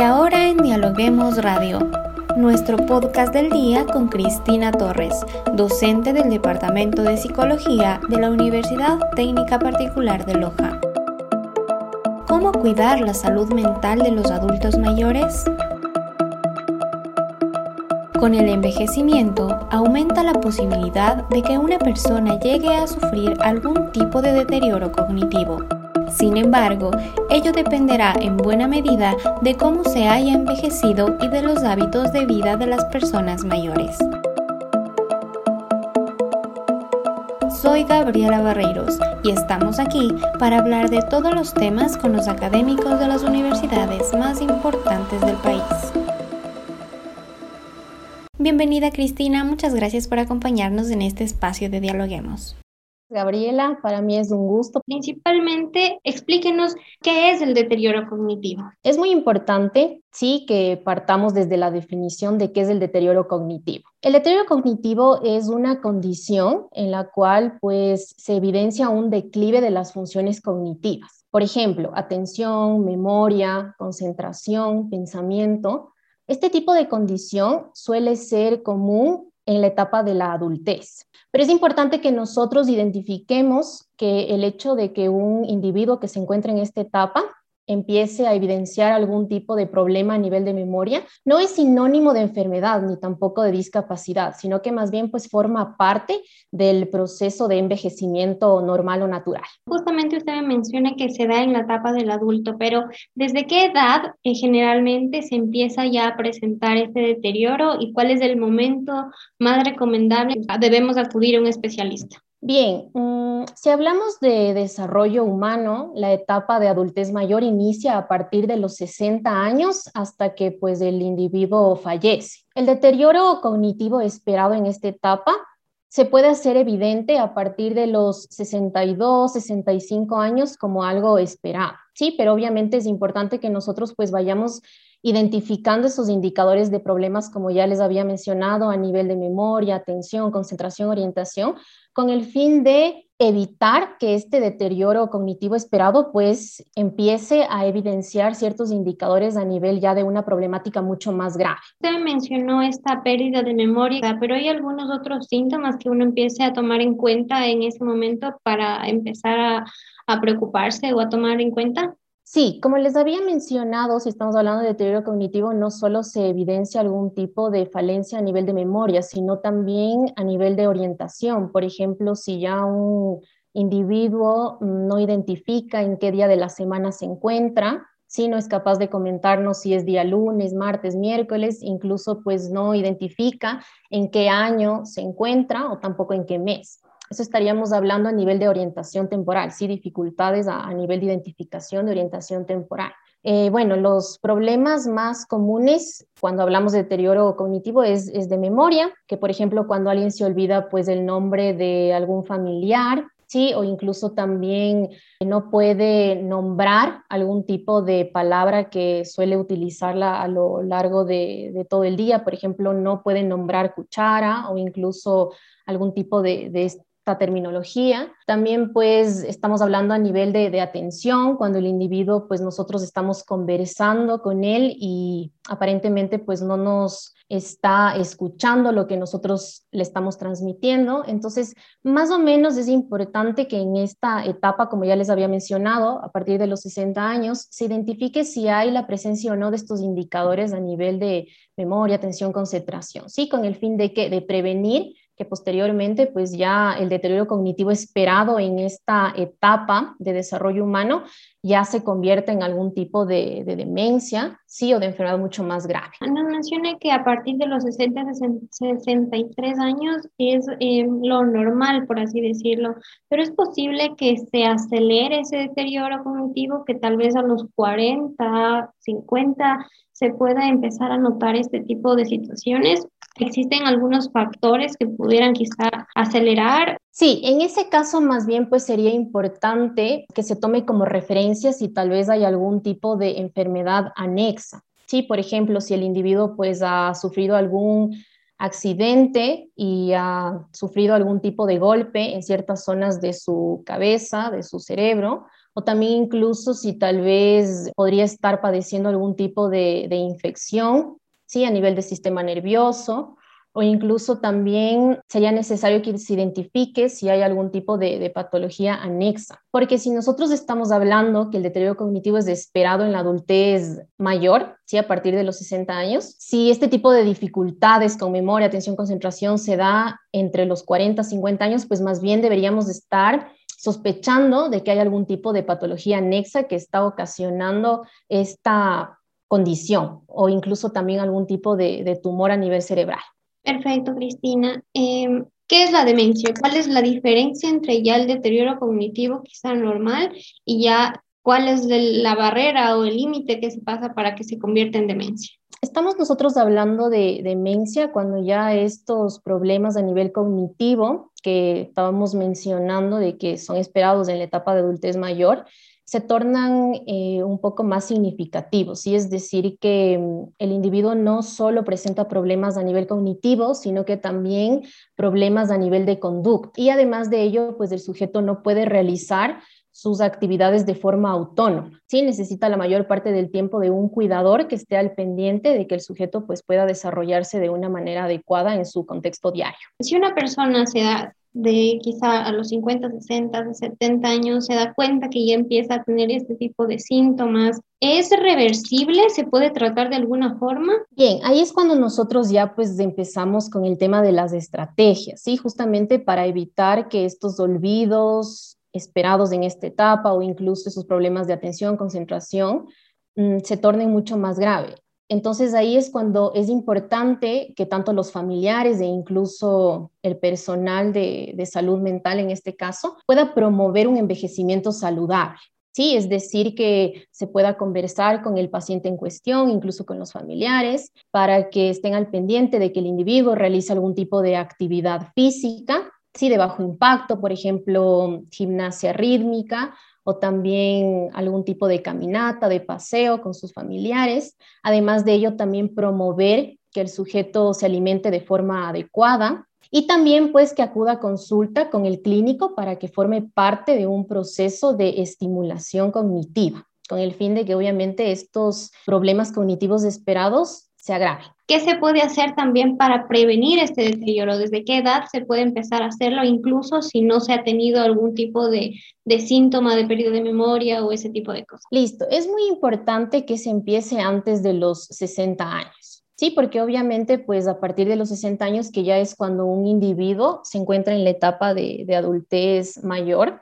Y ahora en Dialoguemos Radio, nuestro podcast del día con Cristina Torres, docente del Departamento de Psicología de la Universidad Técnica Particular de Loja. ¿Cómo cuidar la salud mental de los adultos mayores? Con el envejecimiento aumenta la posibilidad de que una persona llegue a sufrir algún tipo de deterioro cognitivo. Sin embargo, ello dependerá en buena medida de cómo se haya envejecido y de los hábitos de vida de las personas mayores. Soy Gabriela Barreiros y estamos aquí para hablar de todos los temas con los académicos de las universidades más importantes del país. Bienvenida Cristina, muchas gracias por acompañarnos en este espacio de Dialoguemos. Gabriela, para mí es un gusto. Principalmente, explíquenos qué es el deterioro cognitivo. Es muy importante, sí, que partamos desde la definición de qué es el deterioro cognitivo. El deterioro cognitivo es una condición en la cual pues se evidencia un declive de las funciones cognitivas. Por ejemplo, atención, memoria, concentración, pensamiento. Este tipo de condición suele ser común en la etapa de la adultez. Pero es importante que nosotros identifiquemos que el hecho de que un individuo que se encuentra en esta etapa empiece a evidenciar algún tipo de problema a nivel de memoria, no es sinónimo de enfermedad ni tampoco de discapacidad, sino que más bien pues forma parte del proceso de envejecimiento normal o natural. Justamente usted menciona que se da en la etapa del adulto, pero ¿desde qué edad eh, generalmente se empieza ya a presentar este deterioro y cuál es el momento más recomendable? Debemos acudir a un especialista. Bien, mm, si hablamos de desarrollo humano, la etapa de adultez mayor inicia a partir de los 60 años hasta que pues el individuo fallece. El deterioro cognitivo esperado en esta etapa se puede hacer evidente a partir de los 62, 65 años como algo esperado. Sí, pero obviamente es importante que nosotros pues vayamos identificando esos indicadores de problemas, como ya les había mencionado, a nivel de memoria, atención, concentración, orientación, con el fin de evitar que este deterioro cognitivo esperado pues empiece a evidenciar ciertos indicadores a nivel ya de una problemática mucho más grave. Usted mencionó esta pérdida de memoria, pero hay algunos otros síntomas que uno empiece a tomar en cuenta en ese momento para empezar a, a preocuparse o a tomar en cuenta. Sí, como les había mencionado, si estamos hablando de deterioro cognitivo, no solo se evidencia algún tipo de falencia a nivel de memoria, sino también a nivel de orientación. Por ejemplo, si ya un individuo no identifica en qué día de la semana se encuentra, si no es capaz de comentarnos si es día lunes, martes, miércoles, incluso pues no identifica en qué año se encuentra o tampoco en qué mes. Eso estaríamos hablando a nivel de orientación temporal, sí, dificultades a, nivel de identificación de orientación temporal. Eh, bueno, los problemas más comunes cuando hablamos de deterioro cognitivo es, es, de memoria, que por ejemplo cuando alguien se olvida pues el nombre de algún familiar, sí, o incluso también no puede nombrar algún tipo de palabra que suele utilizarla a lo largo de, de todo el día, por ejemplo, no puede nombrar cuchara o incluso algún tipo de, de, terminología. También pues estamos hablando a nivel de, de, atención, cuando el individuo pues nosotros estamos conversando con él y aparentemente pues no nos está escuchando lo que nosotros le estamos transmitiendo. Entonces, más o menos es importante que en esta etapa, como ya les había mencionado, a partir de los 60 años, se identifique si hay la presencia o no de estos indicadores a nivel de memoria, atención, concentración, ¿sí? Con el fin de, que, de prevenir que posteriormente pues ya el deterioro cognitivo esperado en esta etapa de desarrollo humano ya se convierte en algún tipo de, demencia, sí, o de enfermedad mucho más grave. Nos menciona que a partir de los 60, 63 años es eh, lo normal, por así decirlo, pero es posible que se acelere ese deterioro cognitivo, que tal vez a los 40, 50 se pueda empezar a notar este tipo de situaciones ¿Existen algunos factores que pudieran quizá acelerar? Sí, en ese caso más bien pues sería importante que se tome como referencia si tal vez hay algún tipo de enfermedad anexa. Sí, por ejemplo, si el individuo pues ha sufrido algún accidente y ha sufrido algún tipo de golpe en ciertas zonas de su cabeza, de su cerebro, o también incluso si tal vez podría estar padeciendo algún tipo de, de infección, ¿sí? A nivel del sistema nervioso, o incluso también sería necesario que se identifique si hay algún tipo de, patología anexa. Porque si nosotros estamos hablando que el deterioro cognitivo es esperado en la adultez mayor, ¿sí? a partir de los 60 años, si este tipo de dificultades con memoria, atención, concentración se da entre los 40 50 años, pues más bien deberíamos estar sospechando de que hay algún tipo de patología anexa que está ocasionando esta condición o incluso también algún tipo de tumor a nivel cerebral. Perfecto, Cristina. Em, ¿Qué es la demencia? ¿Cuál es la diferencia entre ya el deterioro cognitivo quizá normal y ya cuál es la barrera o el límite que se pasa para que se convierta en demencia? Estamos nosotros hablando de demencia cuando ya estos problemas a nivel cognitivo que estábamos mencionando de que son esperados en la etapa de adultez mayor, se tornan eh, un poco más significativos, ¿sí? es decir, que mm, el individuo no solo presenta problemas a nivel cognitivo, sino que también problemas a nivel de conducta. Y además de ello, pues el sujeto no puede realizar sus actividades de forma autónoma. Sí, necesita la mayor parte del tiempo de un cuidador que esté al pendiente de que el sujeto pues, pueda desarrollarse de una manera adecuada en su contexto diario. Si una persona se da de quizá a los 50, 60, 70 años se da cuenta que ya empieza a tener este tipo de síntomas. ¿Es reversible? ¿Se puede tratar de alguna forma? Bien, ahí es cuando nosotros ya pues empezamos con el tema de las estrategias, ¿sí? Justamente para evitar que estos olvidos esperados en esta etapa o incluso esos problemas de atención, concentración, mm, se tornen mucho más graves. Entonces ahí es cuando es importante que tanto los familiares e incluso el personal de, salud mental en este caso pueda promover un envejecimiento saludable. Sí, es decir, que se pueda conversar con el paciente en cuestión, incluso con los familiares, para que estén al pendiente de que el individuo realice algún tipo de actividad física, sí, de bajo impacto, por ejemplo, gimnasia rítmica, o también algún tipo de caminata, de paseo con sus familiares. Además de ello, también promover que el sujeto se alimente de forma adecuada y también pues que acuda a consulta con el clínico para que forme parte de un proceso de estimulación cognitiva, con el fin de que obviamente estos problemas cognitivos esperados se agrave. ¿Qué se puede hacer también para prevenir este deterioro? ¿Desde qué edad se puede empezar a hacerlo, incluso si no se ha tenido algún tipo de, de síntoma de pérdida de memoria o ese tipo de cosas? Listo, es muy importante que se empiece antes de los 60 años. Sí, porque obviamente, pues a partir de los 60 años, que ya es cuando un individuo se encuentra en la etapa de, de adultez mayor,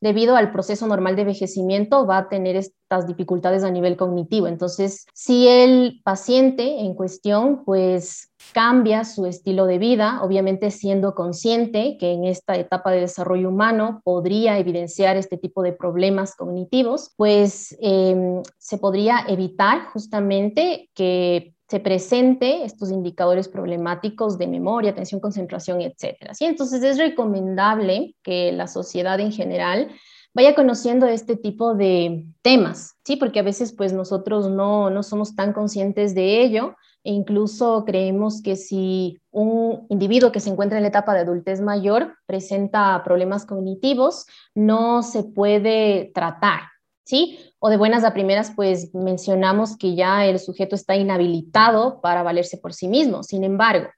debido al proceso normal de envejecimiento, va a tener estas dificultades a nivel cognitivo. Entonces, si el paciente en cuestión, pues cambia su estilo de vida, obviamente siendo consciente que en esta etapa de desarrollo humano podría evidenciar este tipo de problemas cognitivos, pues em, se podría evitar justamente que se presente estos indicadores problemáticos de memoria, atención, concentración, etcétera. ¿sí? Entonces es recomendable que la sociedad en general vaya conociendo este tipo de temas, ¿sí? Porque a veces pues nosotros no, no somos tan conscientes de ello e incluso creemos que si un individuo que se encuentra en la etapa de adultez mayor presenta problemas cognitivos, no se puede tratar, ¿sí? O de buenas a primeras, pues mencionamos que ya el sujeto está inhabilitado para valerse por sí mismo. Sin embargo,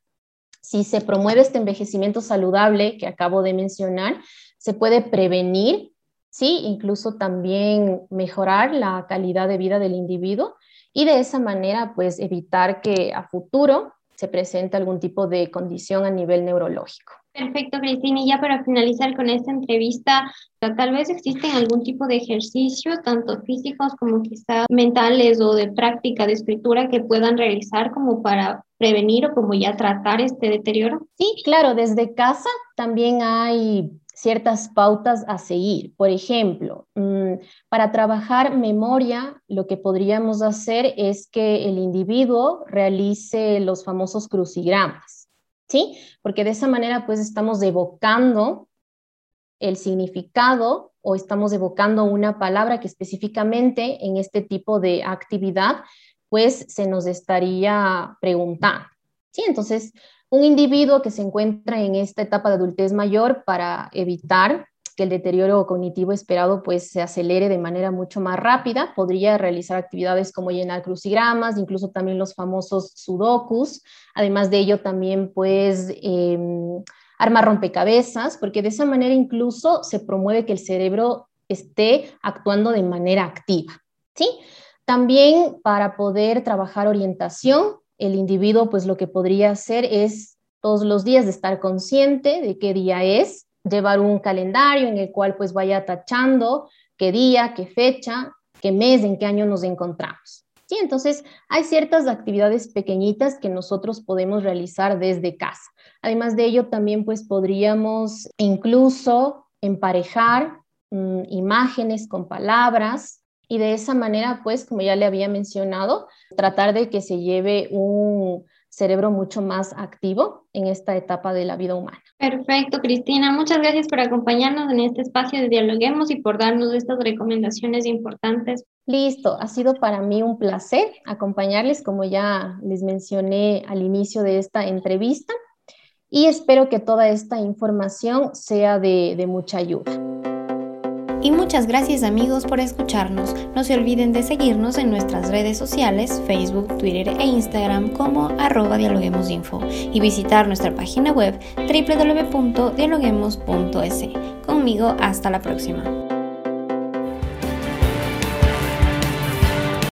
si se promueve este envejecimiento saludable que acabo de mencionar, se puede prevenir, ¿sí? Incluso también mejorar la calidad de vida del individuo y de esa manera, pues evitar que a futuro se presente algún tipo de condición a nivel neurológico. Perfecto, Cristina. Y ya para finalizar con esta entrevista, tal vez existen algún tipo de ejercicios, tanto físicos como quizá mentales o de práctica de escritura que puedan realizar como para prevenir o como ya tratar este deterioro. Sí, claro, desde casa también hay ciertas pautas a seguir. Por ejemplo, mm, para trabajar memoria, lo que podríamos hacer es que el individuo realice los famosos crucigramas. ¿Sí? Porque de esa manera pues estamos evocando el significado o estamos evocando una palabra que específicamente en este tipo de actividad pues se nos estaría preguntando. Sí, entonces Un individuo que se encuentra en esta etapa de adultez mayor para evitar que el deterioro cognitivo esperado pues se acelere de manera mucho más rápida, podría realizar actividades como llenar crucigramas, incluso también los famosos sudokus, además de ello también pues em, armar rompecabezas, porque de esa manera incluso se promueve que el cerebro esté actuando de manera activa, ¿sí? También para poder trabajar orientación, el individuo pues lo que podría hacer es todos los días de estar consciente de qué día es, llevar un calendario en el cual pues vaya tachando qué día, qué fecha, qué mes, en qué año nos encontramos. Sí, entonces hay ciertas actividades pequeñitas que nosotros podemos realizar desde casa. Además de ello, también pues podríamos incluso emparejar mm, imágenes con palabras y de esa manera pues, como ya le había mencionado, tratar de que se lleve un cerebro mucho más activo en esta etapa de la vida humana. Perfecto, Cristina. Muchas gracias por acompañarnos en este espacio de Dialoguemos y por darnos estas recomendaciones importantes. Listo, ha sido para mí un placer acompañarles, como ya les mencioné al inicio de esta entrevista, y espero que toda esta información sea de, de mucha ayuda. Y muchas gracias amigos por escucharnos. No se olviden de seguirnos en nuestras redes sociales, Facebook, Twitter e Instagram como arroba dialoguemosinfo y visitar nuestra página web www.dialoguemos.es. Conmigo hasta la próxima.